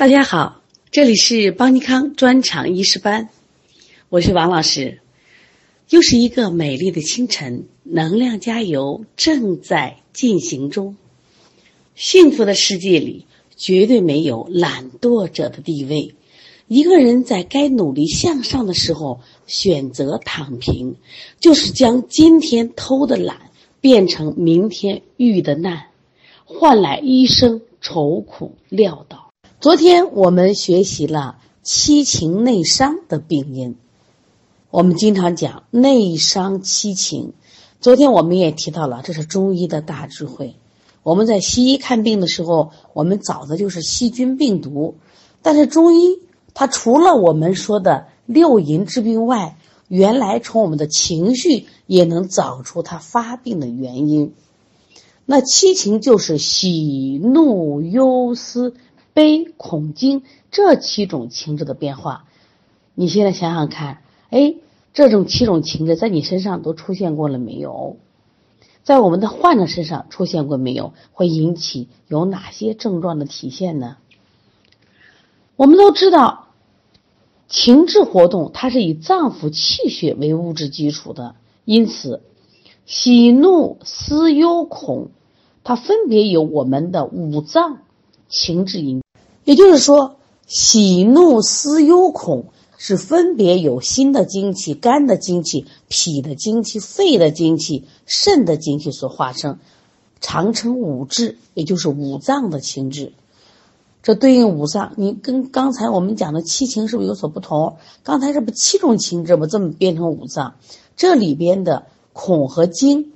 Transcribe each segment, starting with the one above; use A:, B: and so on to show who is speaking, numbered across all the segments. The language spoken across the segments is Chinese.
A: 大家好，这里是邦尼康专场医师班，我是王老师。又是一个美丽的清晨，能量加油正在进行中。幸福的世界里，绝对没有懒惰者的地位。一个人在该努力向上的时候选择躺平，就是将今天偷的懒变成明天遇的难，换来一生愁苦潦倒。昨天我们学习了七情内伤的病因。我们经常讲内伤七情，昨天我们也提到了，这是中医的大智慧。我们在西医看病的时候，我们找的就是细菌、病毒，但是中医它除了我们说的六淫治病外，原来从我们的情绪也能找出它发病的原因。那七情就是喜怒忧思悲恐惊这七种情志的变化。你现在想想看。哎，这种七种情志在你身上都出现过了没有？在我们的患者身上出现过没有？会引起有哪些症状的体现呢？我们都知道，情志活动它是以脏腑气血为物质基础的，因此喜怒思忧恐，它分别由我们的五脏情志引，也就是说，喜怒思忧恐。是分别有心的精气、肝的精气、脾的精气、肺的精气、肾的精气所化生，常称五志，也就是五脏的情志。这对应五脏，你跟刚才我们讲的七情是不是有所不同？刚才这不七种情志不这么变成五脏？这里边的恐和惊、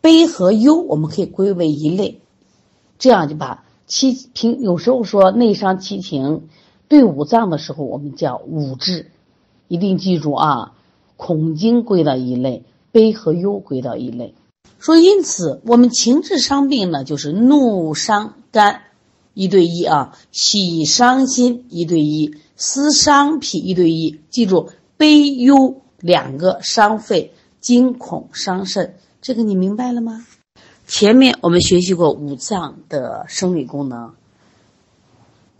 A: 悲和忧，我们可以归为一类，这样就把七平有时候说内伤七情。对五脏的时候，我们叫五志，一定记住啊。恐惊归到一类，悲和忧归到一类。说因此，我们情志伤病呢，就是怒伤肝一对一啊，喜伤心一对一，思伤脾一对一。记住，悲忧两个伤肺，惊恐伤肾。这个你明白了吗？前面我们学习过五脏的生理功能，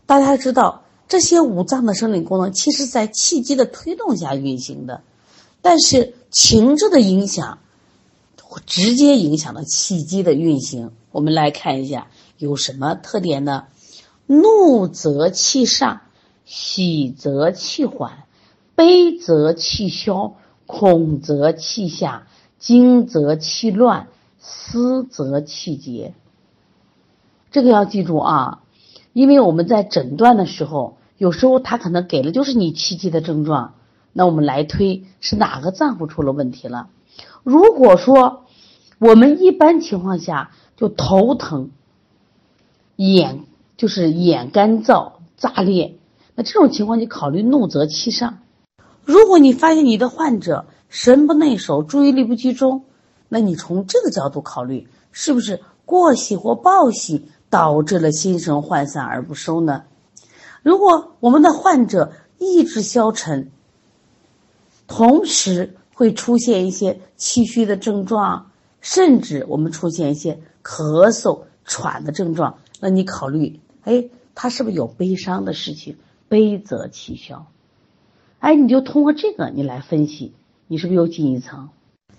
A: 大家知道。这些五脏的生理功能，其实在气机的推动下运行的，但是情志的影响，直接影响了气机的运行。我们来看一下有什么特点呢？怒则气上，喜则气缓，悲则气消，恐则气下，惊则气乱，思则气结。这个要记住啊，因为我们在诊断的时候。有时候他可能给了就是你气机的症状，那我们来推是哪个脏腑出了问题了？如果说我们一般情况下就头疼、眼就是眼干燥、炸裂，那这种情况你考虑怒则气上。如果你发现你的患者神不内守、注意力不集中，那你从这个角度考虑，是不是过喜或暴喜导致了心神涣散而不收呢？如果我们的患者意志消沉，同时会出现一些气虚的症状，甚至我们出现一些咳嗽、喘的症状，那你考虑，哎，他是不是有悲伤的事情？悲则气消，哎，你就通过这个你来分析，你是不是又进一层？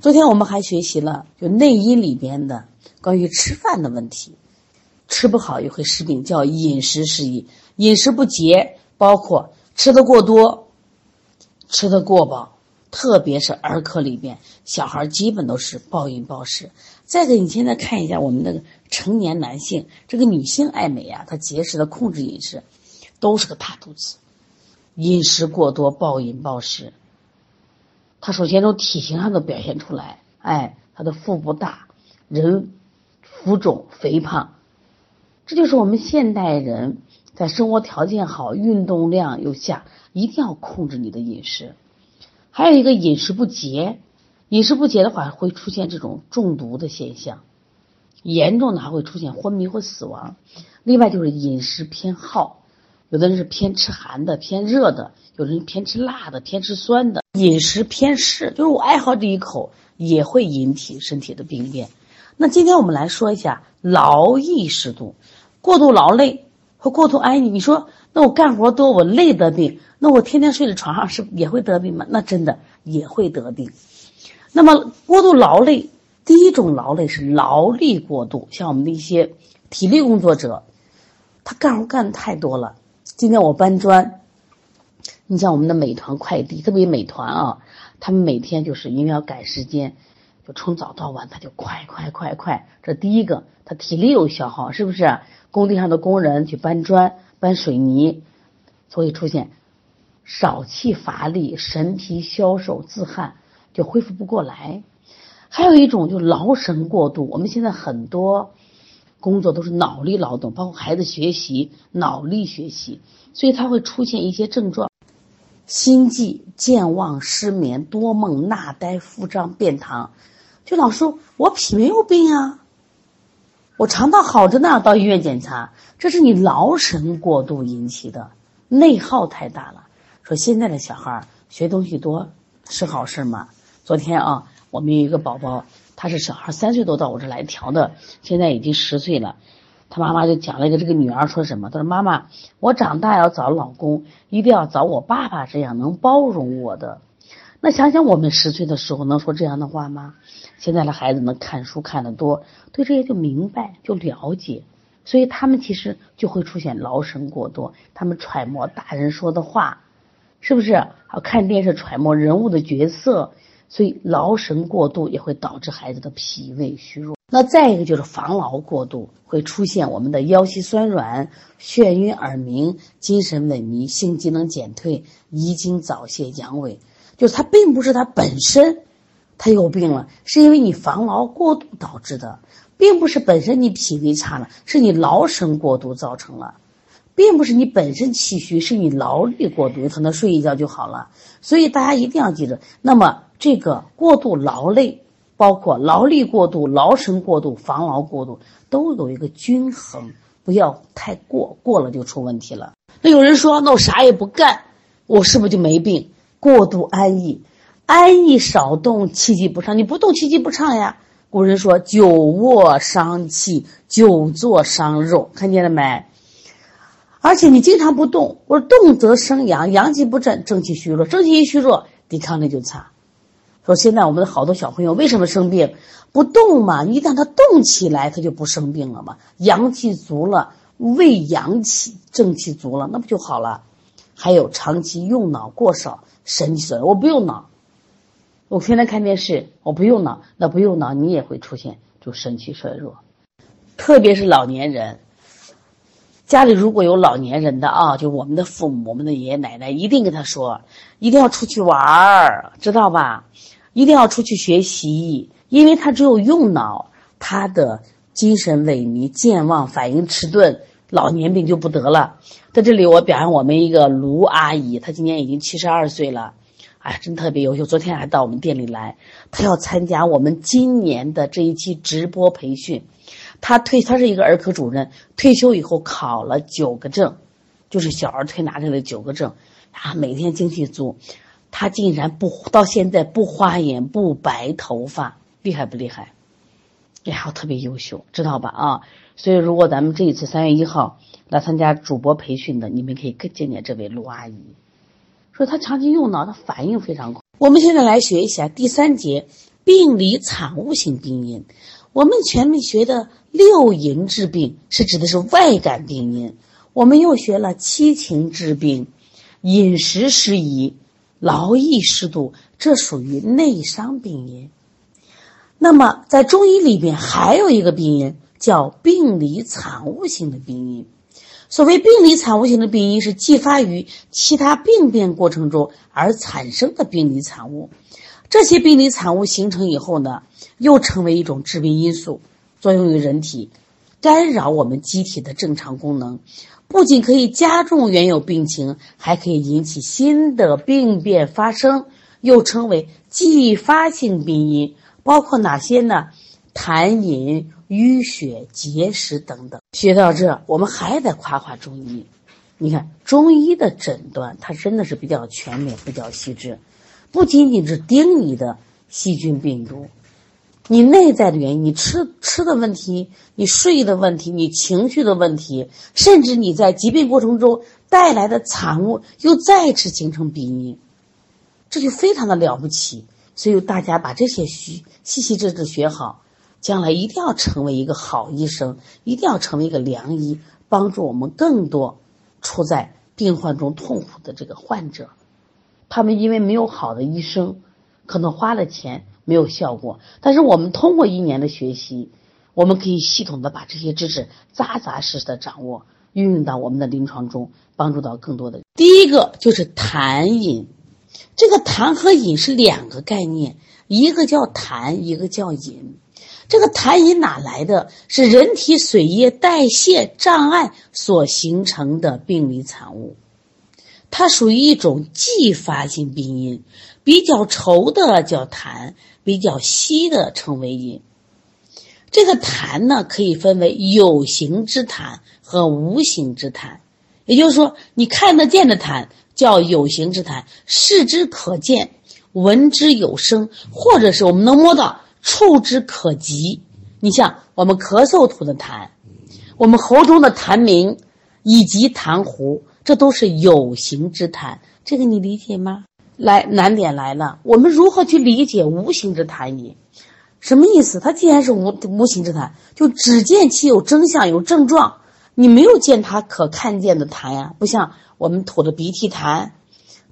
A: 昨天我们还学习了就内因里边的关于吃饭的问题，吃不好也会失病，叫饮食失宜。饮食不节，包括吃的过多、吃的过饱，特别是儿科里边，小孩基本都是暴饮暴食。再给你现在看一下我们那个成年男性，这个女性爱美呀，她节食的控制饮食，都是个大肚子，饮食过多、暴饮暴食。他首先从体型上都表现出来，哎，他的腹部大，人浮肿肥胖，这就是我们现代人。在生活条件好、运动量又下，一定要控制你的饮食。还有一个饮食不节，饮食不节的话会出现这种中毒的现象，严重的还会出现昏迷或死亡。另外就是饮食偏好，有的人是偏吃寒的、偏热的，有的人偏吃辣的、偏吃酸的。饮食偏嗜，就是我爱好这一口，也会引起身体的病变。那今天我们来说一下劳逸适度，过度劳累。和过度安逸。你说，那我干活多，我累得病，那我天天睡在床上是也会得病吗？那真的也会得病。那么过度劳累，第一种劳累是劳力过度，像我们的一些体力工作者，他干活干的太多了。今天我搬砖，你像我们的美团快递，特别美团啊，他们每天就是因为要赶时间，就从早到晚他就快快快快。这第一个，他体力有消耗，是不是？工地上的工人去搬砖、搬水泥，所以出现少气乏力、神疲消瘦、自汗。就恢复不过来，还有一种就劳神过度。我们现在很多工作都是脑力劳动，包括孩子学习脑力学习，所以他会出现一些症状：心悸、健忘、失眠、多梦、纳呆、腹胀、便溏。就老师我脾没有病啊，我肠道好着呢，到医院检查，这是你劳神过度引起的，内耗太大了。说现在的小孩学东西多是好事吗？昨天啊，我们有一个宝宝，他是小孩，三岁多到我这来调的，现在已经十岁了。他妈妈就讲了一个这个女儿说什么？她说：“妈妈，我长大要找老公，一定要找我爸爸这样能包容我的。”那想想我们十岁的时候能说这样的话吗？现在的孩子能看书看得多，对这些就明白就了解，所以他们其实就会出现劳神过多，他们揣摩大人说的话，是不是？啊，看电视揣摩人物的角色。所以劳神过度也会导致孩子的脾胃虚弱。那再一个就是防劳过度，会出现我们的腰膝酸软、眩晕耳鸣、精神萎靡、性机能减退、遗精早泄、阳痿。就是它并不是它本身它有病了，是因为你防劳过度导致的，并不是本身你脾胃差了，是你劳神过度造成了，并不是你本身气虚，是你劳力过度，可能睡一觉就好了。所以大家一定要记着，那么。这个过度劳累，包括劳力过度、劳神过度、防劳过度，都有一个均衡，不要太过，过了就出问题了。那有人说，那我啥也不干，我是不是就没病？过度安逸，安逸少动，气机不畅。你不动，气机不畅呀。古人说，久卧伤气，久坐伤肉，看见了没？而且你经常不动，我说动则生阳，阳气不振，正气虚弱，正气一虚弱，抵抗力就差。说现在我们的好多小朋友为什么生病？不动嘛，一旦他动起来，他就不生病了嘛。阳气足了，胃阳气正气足了，那不就好了？还有长期用脑过少，神气衰弱。我不用脑，我天天看电视，我不用脑，那不用脑你也会出现就神气衰弱。特别是老年人，家里如果有老年人的啊，就我们的父母、我们的爷爷奶奶，一定跟他说，一定要出去玩儿，知道吧？一定要出去学习，因为他只有用脑，他的精神萎靡、健忘、反应迟钝，老年病就不得了。在这里，我表扬我们一个卢阿姨，她今年已经七十二岁了，哎，真特别优秀。昨天还到我们店里来，她要参加我们今年的这一期直播培训。他退，他是一个儿科主任，退休以后考了九个证，就是小儿推拿这的九个证，啊，每天精气足。他竟然不到现在不花眼不白头发，厉害不厉害？然后，特别优秀，知道吧？啊，所以如果咱们这一次三月一号来参加主播培训的，你们可以见见这位陆阿姨，说她长期用脑，她反应非常快。我们现在来学一下第三节病理产物性病因。我们前面学的六淫治病是指的是外感病因，我们又学了七情治病，饮食失宜。劳逸适度，这属于内伤病因。那么，在中医里边还有一个病因叫病理产物性的病因。所谓病理产物性的病因，是继发于其他病变过程中而产生的病理产物。这些病理产物形成以后呢，又成为一种致病因素，作用于人体，干扰我们机体的正常功能。不仅可以加重原有病情，还可以引起新的病变发生，又称为继发性病因，包括哪些呢？痰饮、淤血、结石等等。学到这，我们还得夸夸中医。你看，中医的诊断它真的是比较全面、比较细致，不仅仅是盯你的细菌病毒，你内在的原因，你吃吃的问题，你睡的问题，你情绪的问题，甚至你在疾病过程中带来的产物，又再次形成病因，这就非常的了不起。所以大家把这些细细细致致学好，将来一定要成为一个好医生，一定要成为一个良医，帮助我们更多处在病患中痛苦的这个患者。他们因为没有好的医生，可能花了钱。没有效果，但是我们通过一年的学习，我们可以系统的把这些知识扎扎实实的掌握，运用到我们的临床中，帮助到更多的。第一个就是痰饮，这个痰和饮是两个概念，一个叫痰，一个叫饮。这个痰饮哪来的？是人体水液代谢障碍所形成的病理产物，它属于一种继发性病因，比较稠的叫痰。比较稀的称为饮。这个痰呢，可以分为有形之痰和无形之痰。也就是说，你看得见的痰叫有形之痰，视之可见、闻之有声，或者是我们能摸到、触之可及。你像我们咳嗽吐的痰，我们喉中的痰鸣以及痰糊，这都是有形之痰。这个你理解吗？来，难点来了，我们如何去理解无形之痰饮？什么意思？它既然是无无形之痰，就只见其有征象、有症状，你没有见它可看见的痰呀。不像我们吐的鼻涕痰，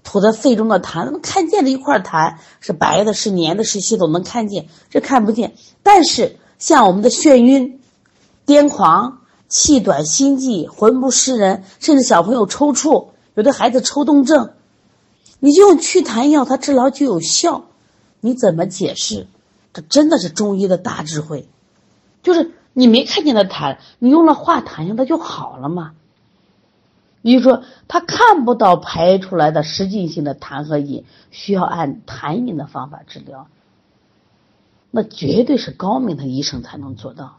A: 吐的肺中的痰，能看见的一块痰是白的、是黏的、是稀的，能看见，这看不见。但是像我们的眩晕、癫狂、气短、心悸、魂不识人，甚至小朋友抽搐，有的孩子抽动症。你就用祛痰药，它治疗就有效，你怎么解释？这真的是中医的大智慧，就是你没看见的痰，你用了化痰药，它就好了嘛。比如说，他看不到排出来的实际性的痰和饮，需要按痰饮的方法治疗，那绝对是高明的医生才能做到。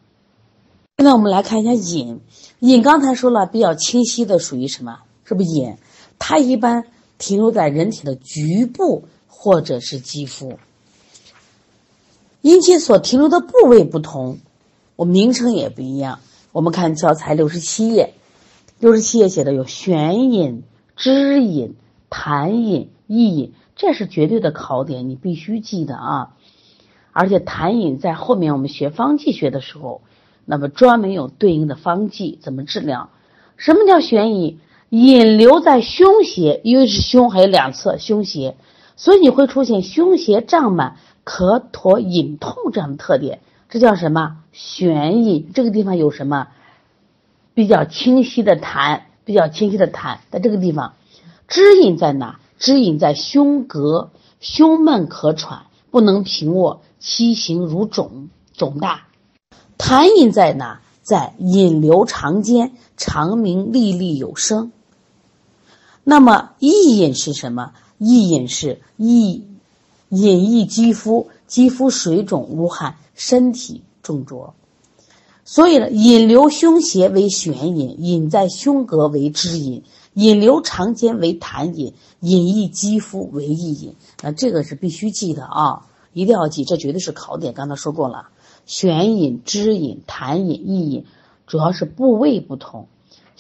A: 现在我们来看一下饮，饮刚才说了比较清晰的属于什么？是不是饮？它一般。停留在人体的局部或者是肌肤，因其所停留的部位不同，我名称也不一样。我们看教材六十七页，六十七页写的有悬饮、支饮、痰饮、意饮，这是绝对的考点，你必须记得啊！而且痰饮在后面我们学方剂学的时候，那么专门有对应的方剂怎么治疗？什么叫悬饮？引流在胸胁，因为是胸还有两侧胸胁，所以你会出现胸胁胀满、咳唾隐痛这样的特点。这叫什么？悬隐。这个地方有什么？比较清晰的痰，比较清晰的痰在这个地方。支引在哪？支引在胸膈，胸闷咳喘，不能平卧，畸形如肿肿大。痰饮在哪？在引流长间，长鸣历历有声。那么意饮是什么？意饮是意隐溢肌肤，肌肤水肿无汗，身体重浊。所以呢，引流胸胁为悬引，引在胸膈为支引，引流长间为痰引，引溢肌肤为意引。那这个是必须记的啊，一定要记，这绝对是考点。刚才说过了，悬引、支引、痰引、意引，主要是部位不同。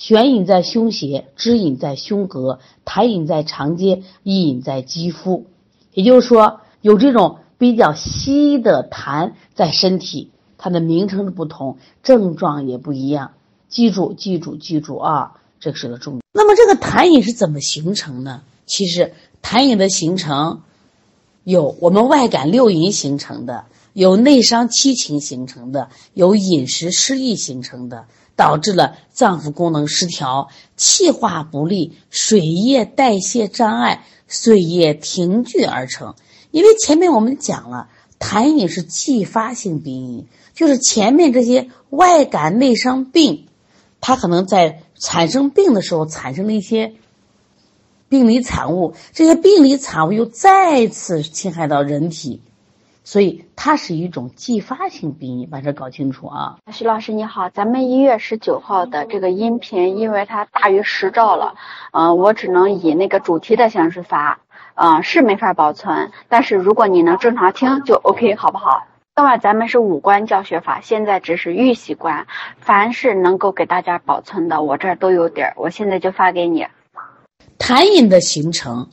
A: 悬引在胸胁，支引在胸膈，痰引在肠间，意隐在肌肤。也就是说，有这种比较稀的痰在身体，它的名称不同，症状也不一样。记住，记住，记住啊！这是个重点。那么，这个痰饮是怎么形成呢？其实，痰饮的形成有我们外感六淫形成的，有内伤七情形成的，有饮食失意形成的。导致了脏腑功能失调、气化不利、水液代谢障碍、水液停聚而成。因为前面我们讲了，痰饮是继发性病因，就是前面这些外感内伤病，它可能在产生病的时候产生了一些病理产物，这些病理产物又再次侵害到人体。所以它是一种继发性病因，把这搞清楚啊。
B: 徐老师你好，咱们一月十九号的这个音频，因为它大于十兆了，嗯，我只能以那个主题的形式发，嗯，是没法保存。但是如果你能正常听就 OK，好不好？另外，咱们是五官教学法，现在只是预习观，凡是能够给大家保存的，我这儿都有底儿，我现在就发给你。
A: 痰饮的形成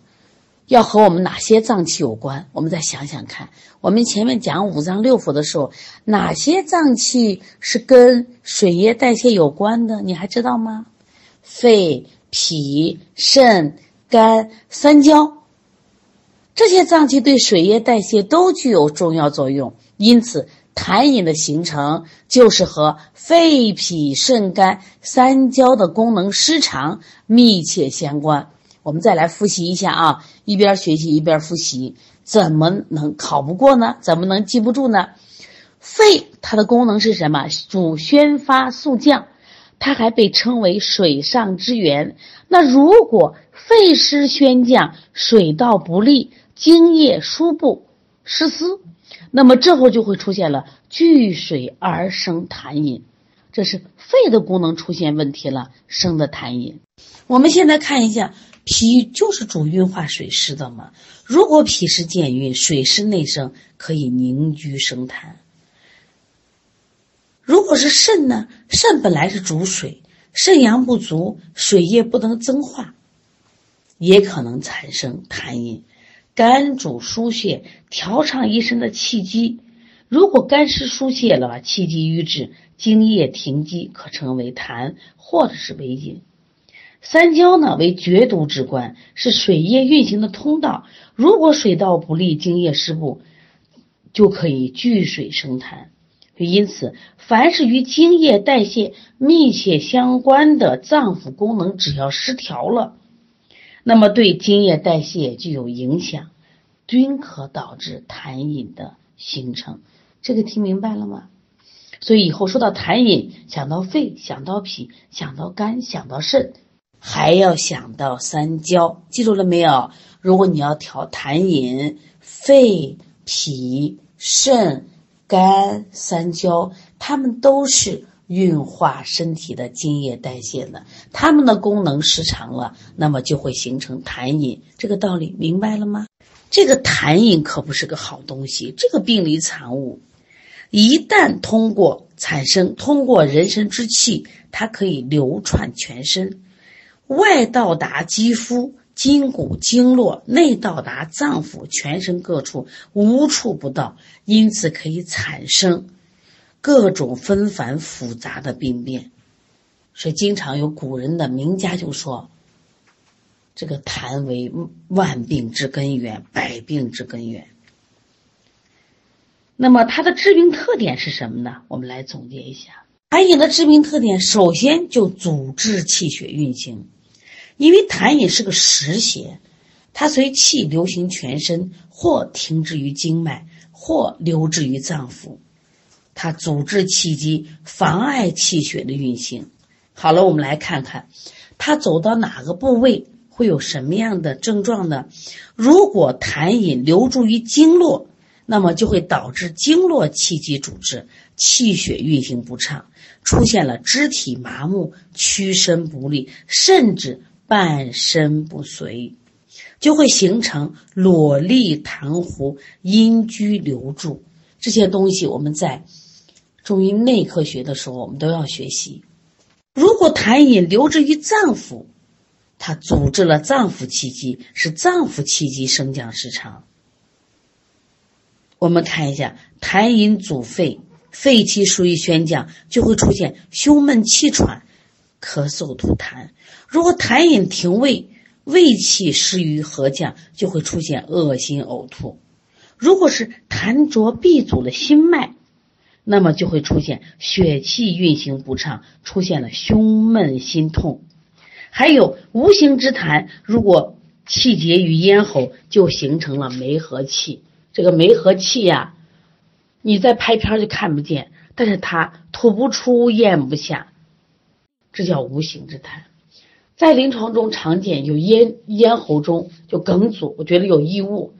A: 要和我们哪些脏器有关？我们再想想看，我们前面讲五脏六腑的时候，哪些脏器是跟水液代谢有关的？你还知道吗？肺、脾、肾、肝、三焦，这些脏器对水液代谢都具有重要作用。因此，痰饮的形成就是和肺、脾、肾、肝三焦的功能失常密切相关。我们再来复习一下啊，一边学习一边复习，怎么能考不过呢？怎么能记不住呢？肺它的功能是什么？主宣发肃降，它还被称为水上之源。那如果肺湿宣降，水道不利，津液输布失司。那么之后就会出现了聚水而生痰饮，这是肺的功能出现问题了，生的痰饮。我们现在看一下，脾就是主运化水湿的嘛。如果脾湿健运，水湿内生，可以凝聚生痰。如果是肾呢？肾本来是主水，肾阳不足，水液不能增化，也可能产生痰饮。肝主疏泄，调畅一身的气机。如果肝湿疏泄了，气机瘀滞，津液停积，可称为痰或者是为饮。三焦呢为厥毒之官，是水液运行的通道。如果水道不利，精液失布，就可以聚水生痰。因此，凡是与精液代谢密切相关的脏腑功能，只要失调了。那么对精液代谢就有影响，均可导致痰饮的形成。这个听明白了吗？所以以后说到痰饮，想到肺，想到脾，想到肝，想到肾，还要想到三焦，记住了没有？如果你要调痰饮，肺、脾、肾、肝、三焦，它们都是。运化身体的津液代谢的，它们的功能失常了，那么就会形成痰饮。这个道理明白了吗？这个痰饮可不是个好东西，这个病理产物，一旦通过产生，通过人参之气，它可以流窜全身，外到达肌肤、筋骨、经络，内到达脏腑，全身各处无处不到，因此可以产生。各种纷繁复杂的病变，所以经常有古人的名家就说：“这个痰为万病之根源，百病之根源。”那么它的致病特点是什么呢？我们来总结一下，痰饮的致病特点，首先就阻滞气血运行，因为痰饮是个实邪，它随气流行全身，或停滞于经脉，或留滞于脏腑。它阻滞气机，妨碍气血的运行。好了，我们来看看，它走到哪个部位会有什么样的症状呢？如果痰饮留住于经络，那么就会导致经络气机阻滞，气血运行不畅，出现了肢体麻木、屈伸不利，甚至半身不遂，就会形成裸立痰壶、阴居留住这些东西。我们在中医内科学的时候，我们都要学习。如果痰饮留滞于脏腑，它阻滞了脏腑气机，使脏腑气机升降失常。我们看一下，痰饮阻肺，肺气疏于宣降，就会出现胸闷气喘、咳嗽吐痰。如果痰饮停胃，胃气失于和降，就会出现恶心呕吐。如果是痰浊闭阻了心脉。那么就会出现血气运行不畅，出现了胸闷心痛，还有无形之痰，如果气结于咽喉，就形成了梅核气。这个梅核气呀，你在拍片就看不见，但是它吐不出，咽不下，这叫无形之痰。在临床中常见有咽咽喉中就梗阻，我觉得有异物，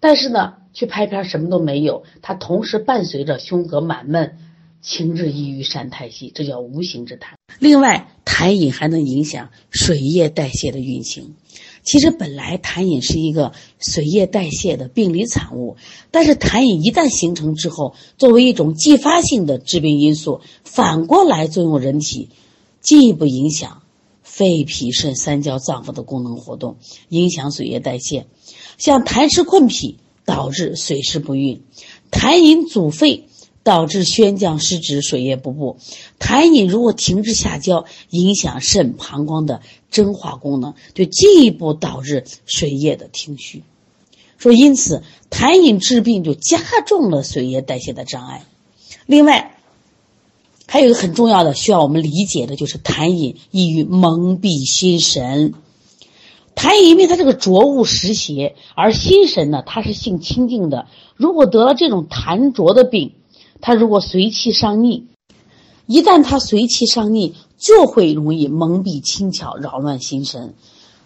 A: 但是呢。去拍片什么都没有，它同时伴随着胸膈满闷、情志抑郁、善太息，这叫无形之痰。另外，痰饮还能影响水液代谢的运行，其实本来痰饮是一个水液代谢的病理产物，但是痰饮一旦形成之后，作为一种继发性的致病因素，反过来作用人体，进一步影响肺、脾、肾三焦脏腑的功能活动，影响水液代谢。像痰湿困脾，导致水湿不运；痰饮阻肺。导致宣降失职、水液不布。痰饮如果停滞下焦，影响肾、膀胱的蒸化功能，就进一步导致水液的停蓄。说因此，痰饮治病就加重了水液代谢的障碍。另外，还有一个很重要的需要我们理解的，就是痰饮易于蒙蔽心神。痰饮因为它这个浊物湿邪，而心神呢，它是性清净的。如果得了这种痰浊的病，它如果随气上逆，一旦它随气上逆，就会容易蒙蔽轻巧，扰乱心神，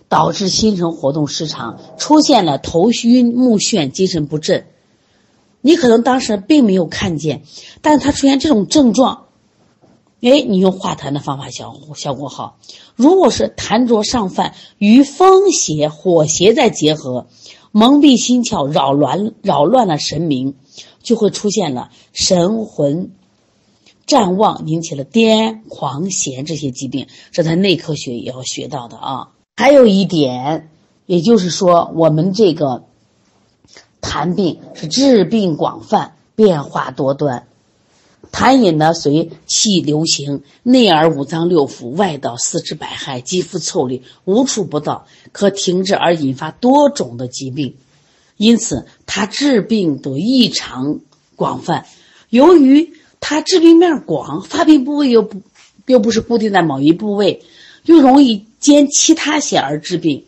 A: 导致心神活动失常，出现了头晕目眩、精神不振。你可能当时并没有看见，但是它出现这种症状，哎，你用化痰的方法效效果好。如果是痰浊上犯，与风邪、火邪再结合，蒙蔽心窍，扰乱扰乱了神明。就会出现了神魂战妄，引起了癫狂痫这些疾病，这在内科学也要学到的啊。还有一点，也就是说，我们这个痰病是治病广泛、变化多端。痰饮呢，随气流行，内而五脏六腑，外到四肢百骸，肌肤腠理，无处不到，可停滞而引发多种的疾病。因此，它治病都异常广泛。由于它治病面广，发病部位又不又不是固定在某一部位，又容易兼其他险而治病，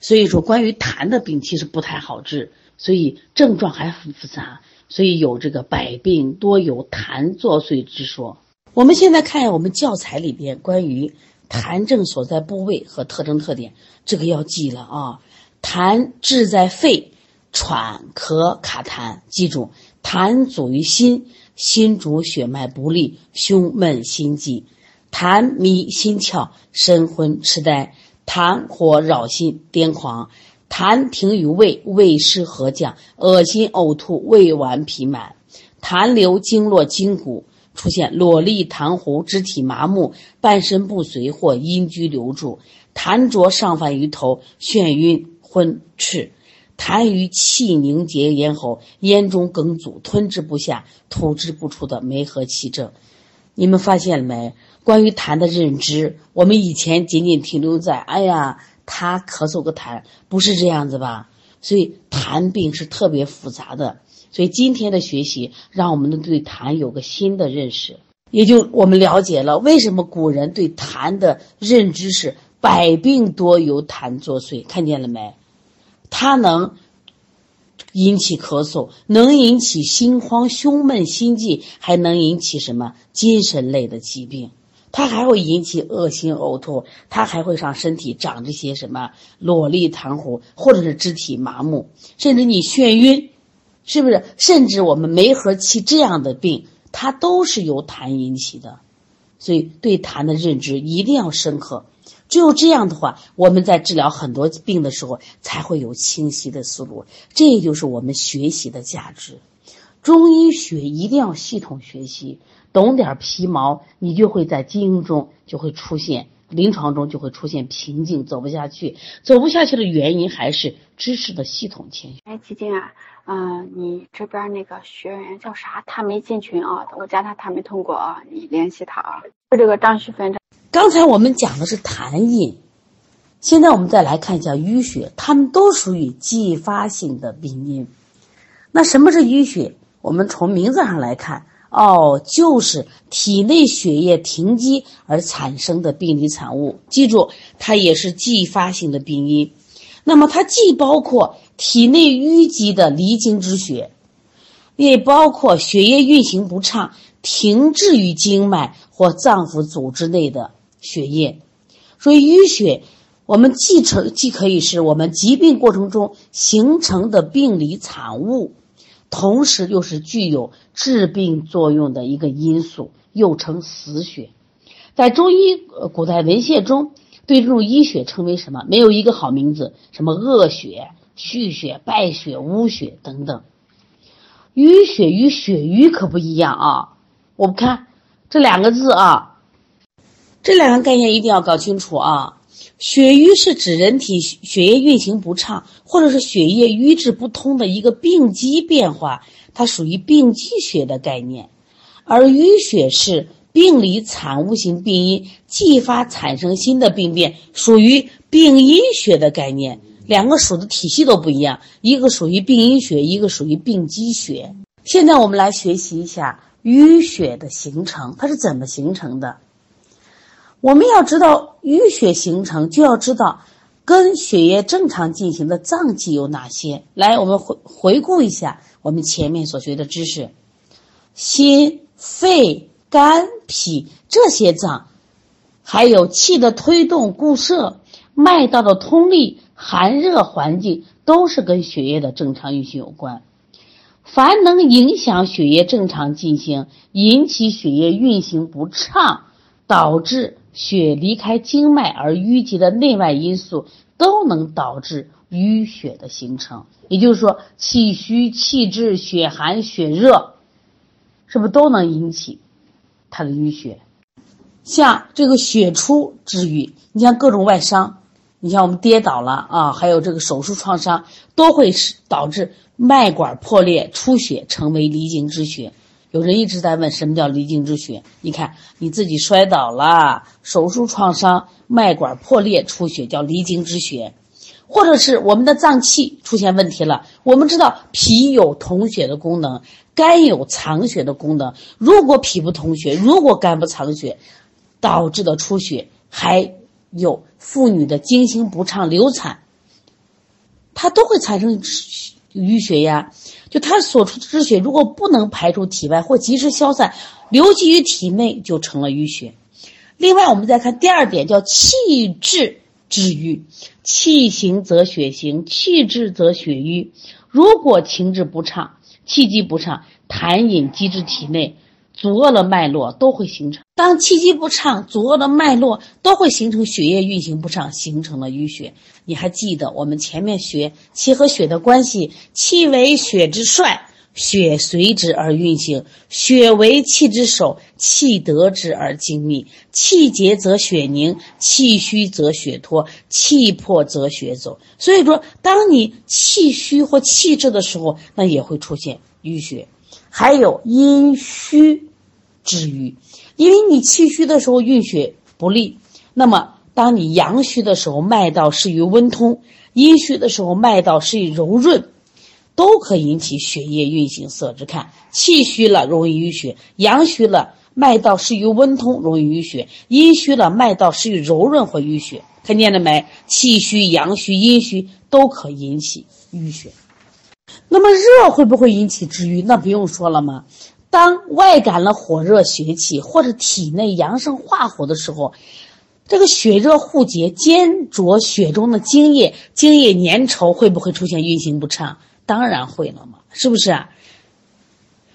A: 所以说关于痰的病其实不太好治，所以症状还很复杂，所以有这个百病多有痰作祟之说。我们现在看下我们教材里边关于痰症所在部位和特征特点，这个要记了啊。痰治在肺。喘、咳、卡痰，记住，痰阻于心，心主血脉不利，胸闷心悸；痰迷心窍，神昏痴呆；痰火扰心，癫狂；痰停于胃，胃湿和降，恶心呕吐，胃脘痞满；痰流经络筋骨，出现裸痢、痰糊、肢体麻木、半身不遂或阴居留住；痰浊上犯于头，眩晕昏赤。痰瘀气凝结咽喉，咽中梗阻，吞之不下，吐之不出的梅核气症，你们发现了没？关于痰的认知，我们以前仅仅停留在“哎呀，他咳嗽个痰”，不是这样子吧？所以痰病是特别复杂的。所以今天的学习，让我们能对痰有个新的认识，也就我们了解了为什么古人对痰的认知是“百病多由痰作祟”。看见了没？它能引起咳嗽，能引起心慌、胸闷、心悸，还能引起什么精神类的疾病？它还会引起恶心、呕吐，它还会让身体长这些什么裸力、痰糊，或者是肢体麻木，甚至你眩晕，是不是？甚至我们梅核气这样的病，它都是由痰引起的。所以，对痰的认知一定要深刻。只有这样的话，我们在治疗很多病的时候才会有清晰的思路。这就是我们学习的价值。中医学一定要系统学习，懂点皮毛，你就会在经营中就会出现，临床中就会出现瓶颈，走不下去。走不下去的原因还是知识的系统欠缺。
B: 哎，基金啊，嗯，你这边那个学员叫啥？他没进群啊，我加他，他没通过啊，你联系他啊。就这个张旭芬。
A: 刚才我们讲的是痰饮，现在我们再来看一下淤血，它们都属于继发性的病因。那什么是淤血？我们从名字上来看，哦，就是体内血液停积而产生的病理产物。记住，它也是继发性的病因。那么它既包括体内淤积的离经之血，也包括血液运行不畅、停滞于经脉或脏腑组织内的。血液，所以淤血，我们既成既可以是我们疾病过程中形成的病理产物，同时又是具有治病作用的一个因素，又称死血。在中医古代文献中，对这种淤血称为什么？没有一个好名字，什么恶血、虚血、败血、污血等等。淤血与血瘀可不一样啊！我们看这两个字啊，这两个概念一定要搞清楚啊。血瘀是指人体血液运行不畅，或者是血液瘀滞不通的一个病机变化，它属于病机血的概念；而淤血是病理产物型病因继发产生新的病变，属于病因血的概念。两个属的体系都不一样，一个属于病因血，一个属于病机血。现在我们来学习一下淤血的形成，它是怎么形成的？我们要知道淤血形成，就要知道跟血液正常进行的脏器有哪些。来，我们回回顾一下我们前面所学的知识：心、肺、肝、脾这些脏，还有气的推动、固摄、脉道的通利。寒热环境都是跟血液的正常运行有关，凡能影响血液正常进行、引起血液运行不畅、导致血离开经脉而淤积的内外因素，都能导致淤血的形成。也就是说，气虚、气滞、血寒、血热，是不是都能引起它的淤血？像这个血出之瘀，你像各种外伤。你像我们跌倒了啊，还有这个手术创伤，都会导致脉管破裂出血，成为离经之血。有人一直在问什么叫离经之血？你看你自己摔倒了，手术创伤，脉管破裂出血叫离经之血，或者是我们的脏器出现问题了。我们知道脾有统血的功能，肝有藏血的功能。如果脾不统血，如果肝不藏血，导致的出血还。有妇女的经行不畅、流产，它都会产生淤血呀。就它所出的之血，如果不能排出体外或及时消散，留积于体内，就成了淤血。另外，我们再看第二点，叫气滞之瘀。气行则血行，气滞则血瘀。如果情志不畅、气机不畅，痰饮积滞体内。阻遏了脉络，都会形成。当气机不畅，阻遏了脉络，都会形成血液运行不畅，形成了淤血。你还记得我们前面学气和血的关系？气为血之帅，血随之而运行；血为气之首，气得之而精密。气结则血凝，气虚则血脱，气破则血走。所以说，当你气虚或气滞的时候，那也会出现淤血。还有阴虚之瘀，因为你气虚的时候运血不利，那么当你阳虚的时候，脉道适于温通；阴虚的时候，脉道适于柔润，都可引起血液运行色滞。看，气虚了容易淤血，阳虚了脉道适于温通容易淤血，阴虚了脉道适于柔润会淤血。看见了没？气虚、阳虚、阴虚都可引起淤血。那么热会不会引起滞瘀？那不用说了吗？当外感了火热血气，或者体内阳盛化火的时候，这个血热互结，煎灼血中的精液，精液粘稠，会不会出现运行不畅？当然会了嘛，是不是？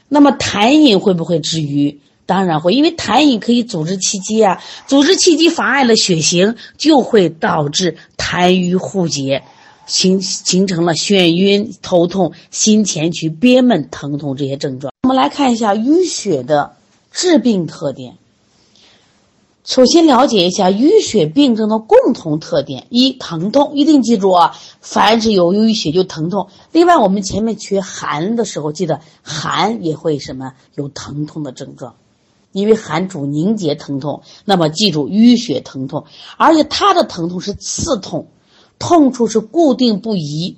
A: 那么痰饮会不会滞瘀？当然会，因为痰饮可以阻滞气机啊，阻滞气机妨碍了血行，就会导致痰瘀互结。形形成了眩晕、头痛、心前区憋闷、疼痛这些症状。我们来看一下淤血的致病特点。首先了解一下淤血病症的共同特点：一、疼痛，一定记住啊，凡是有淤血就疼痛。另外，我们前面缺寒的时候，记得寒也会什么有疼痛的症状，因为寒主凝结疼痛。那么记住淤血疼痛，而且它的疼痛是刺痛。痛处是固定不移，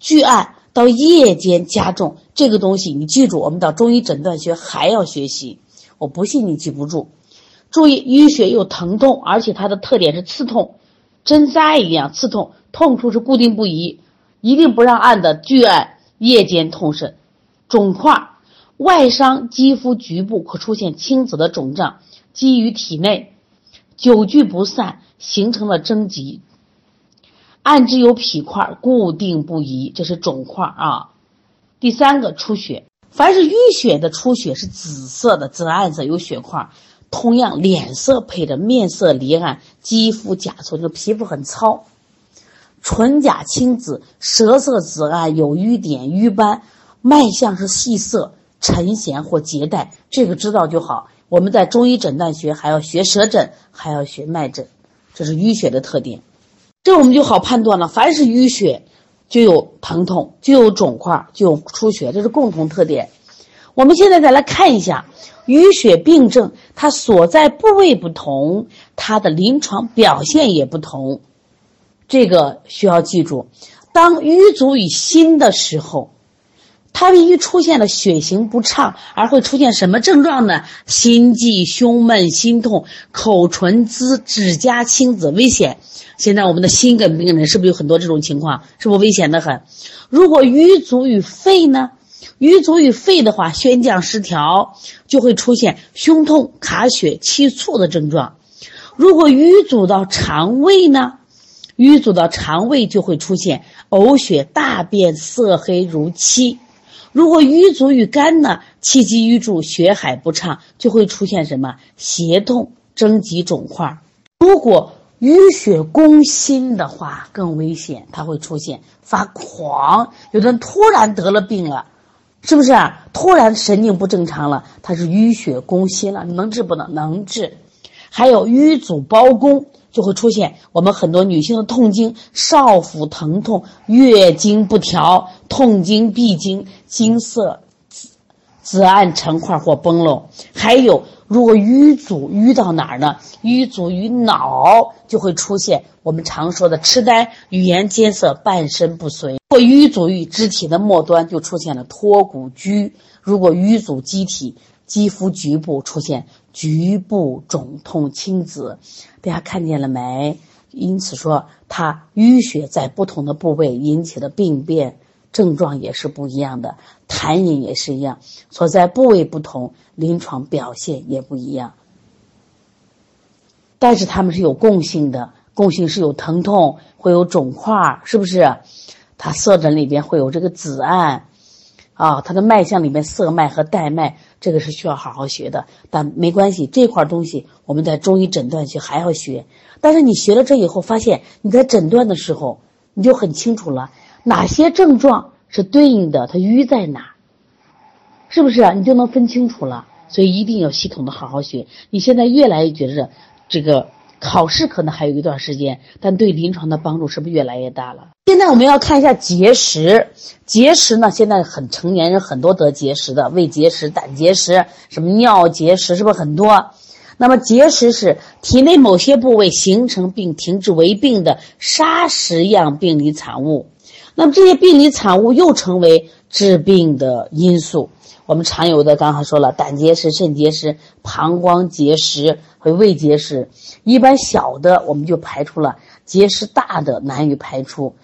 A: 巨按到夜间加重。这个东西你记住，我们到中医诊断学还要学习。我不信你记不住。注意，淤血有疼痛，而且它的特点是刺痛，针扎一样刺痛。痛处是固定不移，一定不让按的。巨按夜间痛甚，肿块外伤肌肤局部可出现青紫的肿胀，积于体内，久聚不散，形成了征集。按之有皮块固定不移，这是肿块啊。第三个出血，凡是淤血的出血是紫色的，紫暗色有血块，同样脸色配着面色离暗，肌肤甲粗，就皮肤很糙，唇甲青紫，舌色紫暗，有瘀点瘀斑，脉象是细涩沉弦或结带，这个知道就好。我们在中医诊断学还要学舌诊，还要学脉诊，这是淤血的特点。这我们就好判断了，凡是淤血，就有疼痛，就有肿块，就有出血，这是共同特点。我们现在再来看一下淤血病症，它所在部位不同，它的临床表现也不同。这个需要记住。当瘀阻于心的时候。它由于出现了血行不畅，而会出现什么症状呢？心悸、胸闷、心痛、口唇滋、指甲青紫，危险。现在我们的心梗病人是不是有很多这种情况？是不是危险的很？如果瘀阻于肺呢？瘀阻于肺的话，宣降失调，就会出现胸痛、卡血、气促的症状。如果瘀阻到肠胃呢？瘀阻到肠胃就会出现呕血、大便色黑如漆。如果瘀阻于肝呢，气机瘀阻，血海不畅，就会出现什么胁痛、征集肿块。如果淤血攻心的话，更危险，它会出现发狂，有的人突然得了病了，是不是啊？突然神经不正常了，它是淤血攻心了，能治不能？能治。还有瘀阻包宫。就会出现我们很多女性的痛经、少腹疼痛、月经不调、痛经、闭经、经色紫紫暗成块或崩漏。还有，如果瘀阻瘀到哪儿呢？瘀阻于脑，就会出现我们常说的痴呆、语言艰涩、半身不遂。如果瘀阻于肢体的末端，就出现了脱骨疽。如果瘀阻机体，肌肤局部出现局部肿痛青紫，大家看见了没？因此说，它淤血在不同的部位引起的病变症状也是不一样的，痰饮也是一样，所在部位不同，临床表现也不一样。但是它们是有共性的，共性是有疼痛，会有肿块，是不是？它色诊里边会有这个紫暗。啊，它的脉象里面色脉和带脉，这个是需要好好学的。但没关系，这块东西我们在中医诊断学还要学。但是你学了这以后，发现你在诊断的时候，你就很清楚了哪些症状是对应的，它瘀在哪，是不是啊？你就能分清楚了。所以一定要系统的好好学。你现在越来越觉得这个。考试可能还有一段时间，但对临床的帮助是不是越来越大了？现在我们要看一下结石。结石呢，现在很成年人很多得结石的，胃结石、胆结石、什么尿结石，是不是很多？那么结石是体内某些部位形成并停滞为病的砂石样病理产物。那么这些病理产物又成为致病的因素。我们常有的，刚才说了，胆结石、肾结石、膀胱结石和胃结石，一般小的我们就排除了，结石大的难于排除。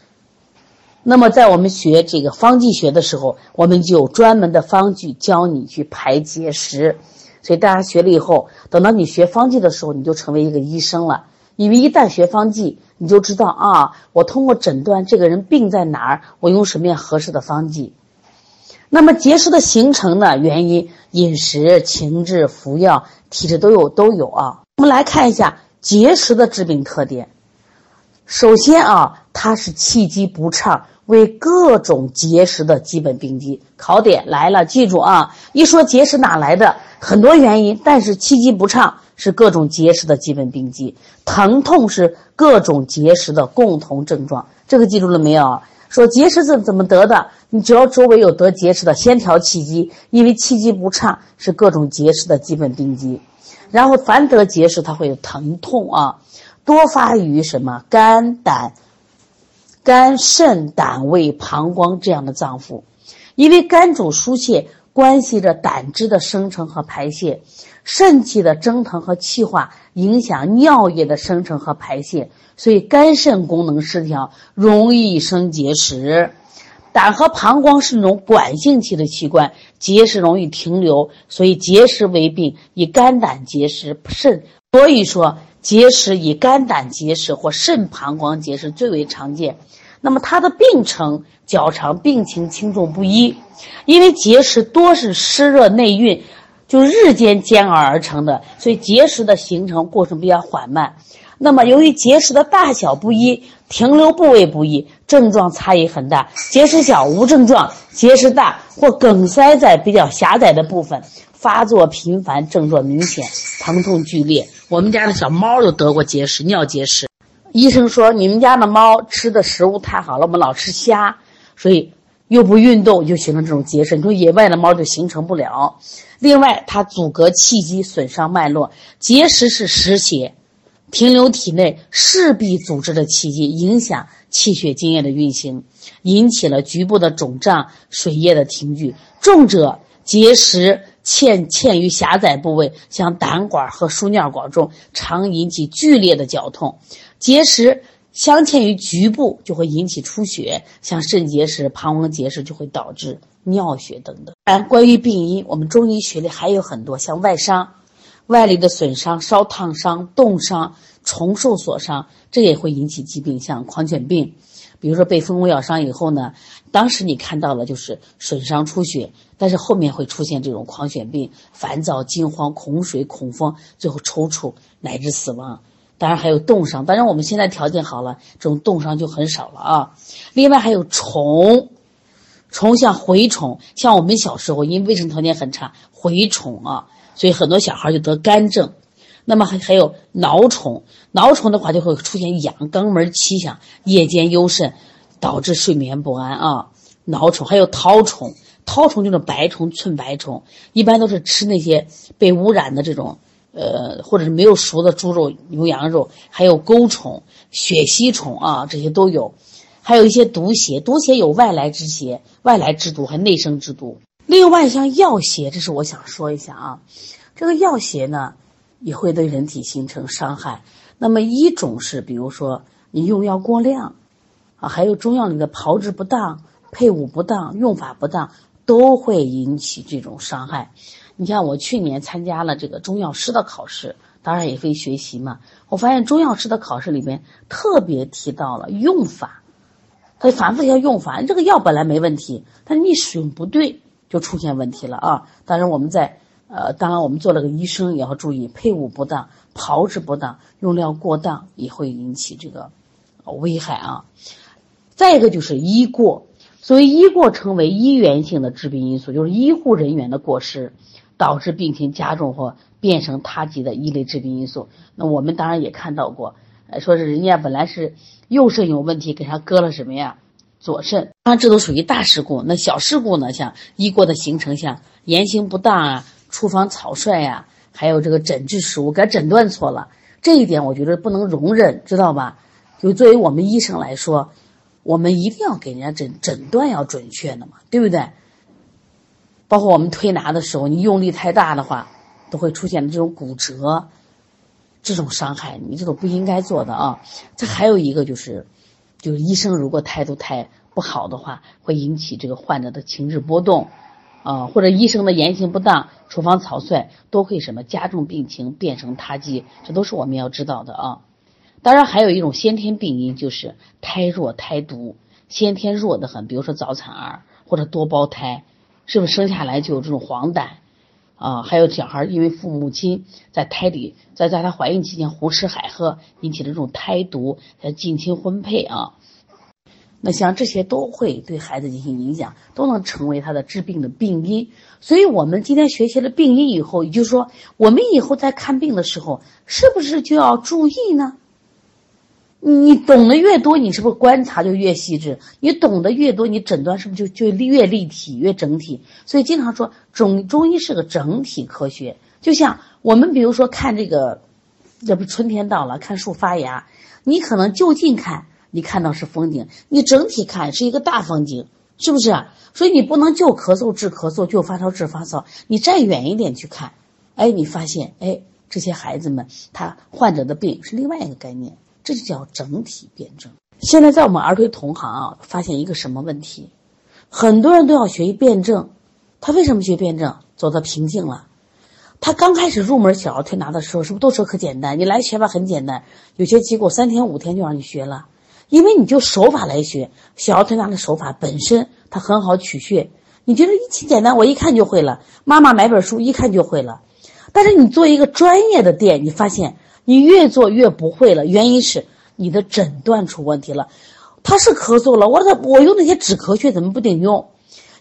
A: 那么在我们学这个方剂学的时候，我们就有专门的方剂教你去排结石。所以大家学了以后，等到你学方剂的时候，你就成为一个医生了。因为一旦学方剂，你就知道啊，我通过诊断这个人病在哪儿，我用什么样合适的方剂。那么结石的形成呢？原因饮食、情志、服药、体质都有都有啊。我们来看一下结石的致病特点。首先啊，它是气机不畅，为各种结石的基本病机。考点来了，记住啊！一说结石哪来的？很多原因，但是气机不畅是各种结石的基本病机，疼痛是各种结石的共同症状。这个记住了没有？说结石怎怎么得的？你只要周围有得结石的，先调气机，因为气机不畅是各种结石的基本病机。然后凡得结石，它会有疼痛啊，多发于什么肝胆、肝肾胆胃膀胱这样的脏腑，因为肝主疏泄，关系着胆汁的生成和排泄，肾气的蒸腾和气化影响尿液的生成和排泄。所以肝肾功能失调，容易生结石。胆和膀胱是那种管性气的器官，结石容易停留，所以结石为病，以肝胆结石、肾。所以说，结石以肝胆结石或肾膀胱结石最为常见。那么它的病程较长，病情轻重不一，因为结石多是湿热内蕴。就日间煎熬而成的，所以结石的形成过程比较缓慢。那么由于结石的大小不一，停留部位不一，症状差异很大。结石小无症状，结石大或梗塞在比较狭窄的部分，发作频繁，症状明显，疼痛剧烈。我们家的小猫就得过结石，尿结石。医生说你们家的猫吃的食物太好了，我们老吃虾，所以又不运动，就形成这种结石。你说野外的猫就形成不了。另外，它阻隔气机，损伤脉络。结石是实邪。停留体内势必阻滞的气机，影响气血津液的运行，引起了局部的肿胀、水液的停聚。重者结石嵌嵌于狭窄部位，像胆管和输尿管中，常引起剧烈的绞痛；结石镶嵌于局部，就会引起出血，像肾结石、膀胱结石就会导致尿血等等。然，关于病因，我们中医学里还有很多，像外伤。外力的损伤、烧烫伤、冻伤、虫兽所伤，这也会引起疾病，像狂犬病。比如说被蜂窝咬伤以后呢，当时你看到了就是损伤出血，但是后面会出现这种狂犬病，烦躁、惊慌、恐水、恐风，最后抽搐乃至死亡。当然还有冻伤，当然我们现在条件好了，这种冻伤就很少了啊。另外还有虫，虫像蛔虫，像我们小时候因为卫生条件很差，蛔虫啊。所以很多小孩就得肝症，那么还还有挠虫，挠虫的话就会出现痒、肛门起响、夜间忧肾，导致睡眠不安啊。挠虫还有绦虫，绦虫就是白虫、寸白虫，一般都是吃那些被污染的这种，呃，或者是没有熟的猪肉、牛羊肉，还有钩虫、血吸虫啊，这些都有，还有一些毒邪，毒邪有外来之邪、外来之毒，还内生之毒。另外，像药邪，这是我想说一下啊。这个药邪呢，也会对人体形成伤害。那么一种是，比如说你用药过量，啊，还有中药里的炮制不当、配伍不当、用法不当，都会引起这种伤害。你像我去年参加了这个中药师的考试，当然也会学习嘛。我发现中药师的考试里面特别提到了用法，他反复要用法。这个药本来没问题，但是你使用不对。就出现问题了啊！当然我们在，呃，当然我们做了个医生也要注意配伍不当、炮制不当、用料过当也会引起这个危害啊。再一个就是医过，所谓医过成为医源性的致病因素，就是医护人员的过失导致病情加重或变成他级的一类致病因素。那我们当然也看到过，说是人家本来是右肾有问题，给他割了什么呀？左肾，当然这都属于大事故。那小事故呢？像医过的形成，像言行不当啊、处方草率呀，还有这个诊治失误，给诊断错了，这一点我觉得不能容忍，知道吧？就作为我们医生来说，我们一定要给人家诊诊断要准确的嘛，对不对？包括我们推拿的时候，你用力太大的话，都会出现这种骨折，这种伤害，你这都不应该做的啊。这还有一个就是。就是医生如果态度太不好的话，会引起这个患者的情志波动，啊，或者医生的言行不当、处方草率，都会什么加重病情，变成他疾，这都是我们要知道的啊。当然，还有一种先天病因，就是胎弱胎毒，先天弱得很，比如说早产儿或者多胞胎，是不是生下来就有这种黄疸？啊，还有小孩因为父母亲在胎里，在在他怀孕期间胡吃海喝，引起的这种胎毒，像近亲婚配啊，那像这些都会对孩子进行影响，都能成为他的治病的病因。所以，我们今天学习了病因以后，也就是说，我们以后在看病的时候，是不是就要注意呢？你懂得越多，你是不是观察就越细致？你懂得越多，你诊断是不是就就越立体、越整体？所以经常说中中医是个整体科学。就像我们比如说看这个，这不春天到了，看树发芽，你可能就近看，你看到是风景；你整体看是一个大风景，是不是？所以你不能就咳嗽治咳嗽，就发烧治发烧。你站远一点去看，哎，你发现哎，这些孩子们他患者的病是另外一个概念。这就叫整体辩证。现在在我们儿推同行啊，发现一个什么问题？很多人都要学习辩证，他为什么学辩证？走到瓶颈了。他刚开始入门小儿推拿的时候，是不是都说可简单？你来学吧，很简单。有些机构三天五天就让你学了，因为你就手法来学。小儿推拿的手法本身它很好取穴，你觉得一起简单，我一看就会了。妈妈买本书一看就会了。但是你做一个专业的店，你发现你越做越不会了。原因是你的诊断出问题了。他是咳嗽了，我我用那些止咳穴怎么不顶用？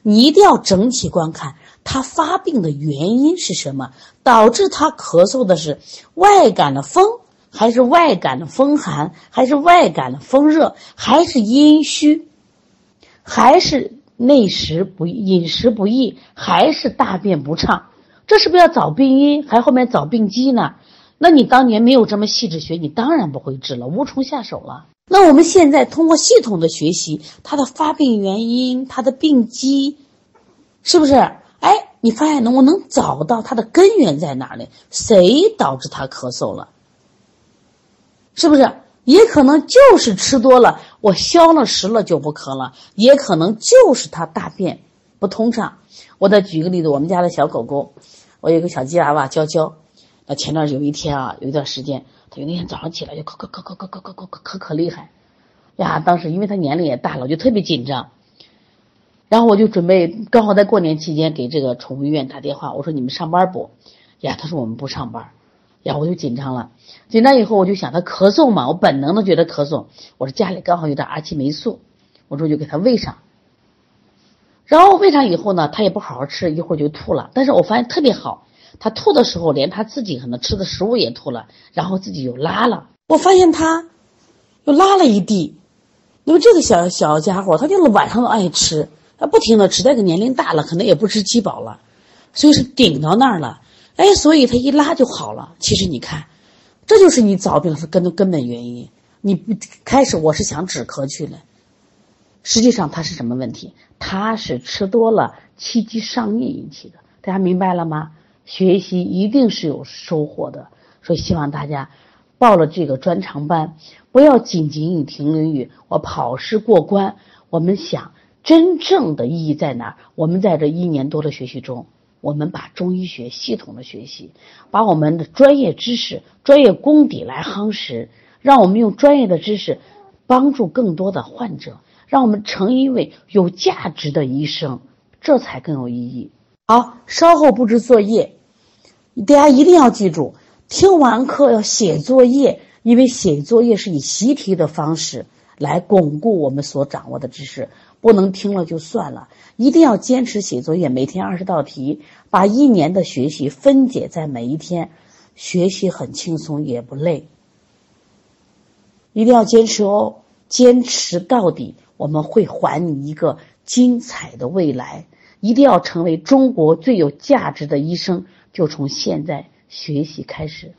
A: 你一定要整体观看他发病的原因是什么，导致他咳嗽的是外感的风，还是外感的风寒，还是外感的风热，还是阴虚，还是内食不饮食不易，还是大便不畅？这是不是要找病因，还后面找病机呢？那你当年没有这么细致学，你当然不会治了，无从下手了。那我们现在通过系统的学习，它的发病原因，它的病机，是不是？哎，你发现能我能找到它的根源在哪里？谁导致他咳嗽了？是不是？也可能就是吃多了，我消了食了就不咳了，也可能就是他大便不通畅。我再举个例子，我们家的小狗狗，我有个小吉娃娃娇娇，那前段有一天啊，有一段时间。他有那天早上起来就咳咳咳咳咳咳咳咳咳咳可厉害，呀！当时因为他年龄也大了，我就特别紧张。然后我就准备刚好在过年期间给这个宠物医院打电话，我说你们上班不？呀，他说我们不上班。呀，我就紧张了。紧张以后我就想他咳嗽嘛，我本能的觉得咳嗽。我说家里刚好有点阿奇霉素，我说就给他喂上。然后喂上以后呢，他也不好好吃，一会儿就吐了。但是我发现特别好。他吐的时候，连他自己可能吃的食物也吐了，然后自己又拉了。我发现他又拉了一地，因为这个小小家伙，他就是晚上都爱吃，他不停的吃。这个年龄大了，可能也不吃饥饱了，所以是顶到那儿了。哎，所以他一拉就好了。其实你看，这就是你早病是根根本原因。你开始我是想止咳去了，实际上他是什么问题？他是吃多了，气机上逆引起的。大家明白了吗？学习一定是有收获的，所以希望大家报了这个专长班，不要仅仅以停留于我考试过关。我们想真正的意义在哪儿？我们在这一年多的学习中，我们把中医学系统的学习，把我们的专业知识、专业功底来夯实，让我们用专业的知识帮助更多的患者，让我们成一位有价值的医生，这才更有意义。好，稍后布置作业，大家一定要记住，听完课要写作业，因为写作业是以习题的方式来巩固我们所掌握的知识，不能听了就算了，一定要坚持写作业，每天二十道题，把一年的学习分解在每一天，学习很轻松也不累，一定要坚持哦，坚持到底，我们会还你一个精彩的未来。一定要成为中国最有价值的医生，就从现在学习开始。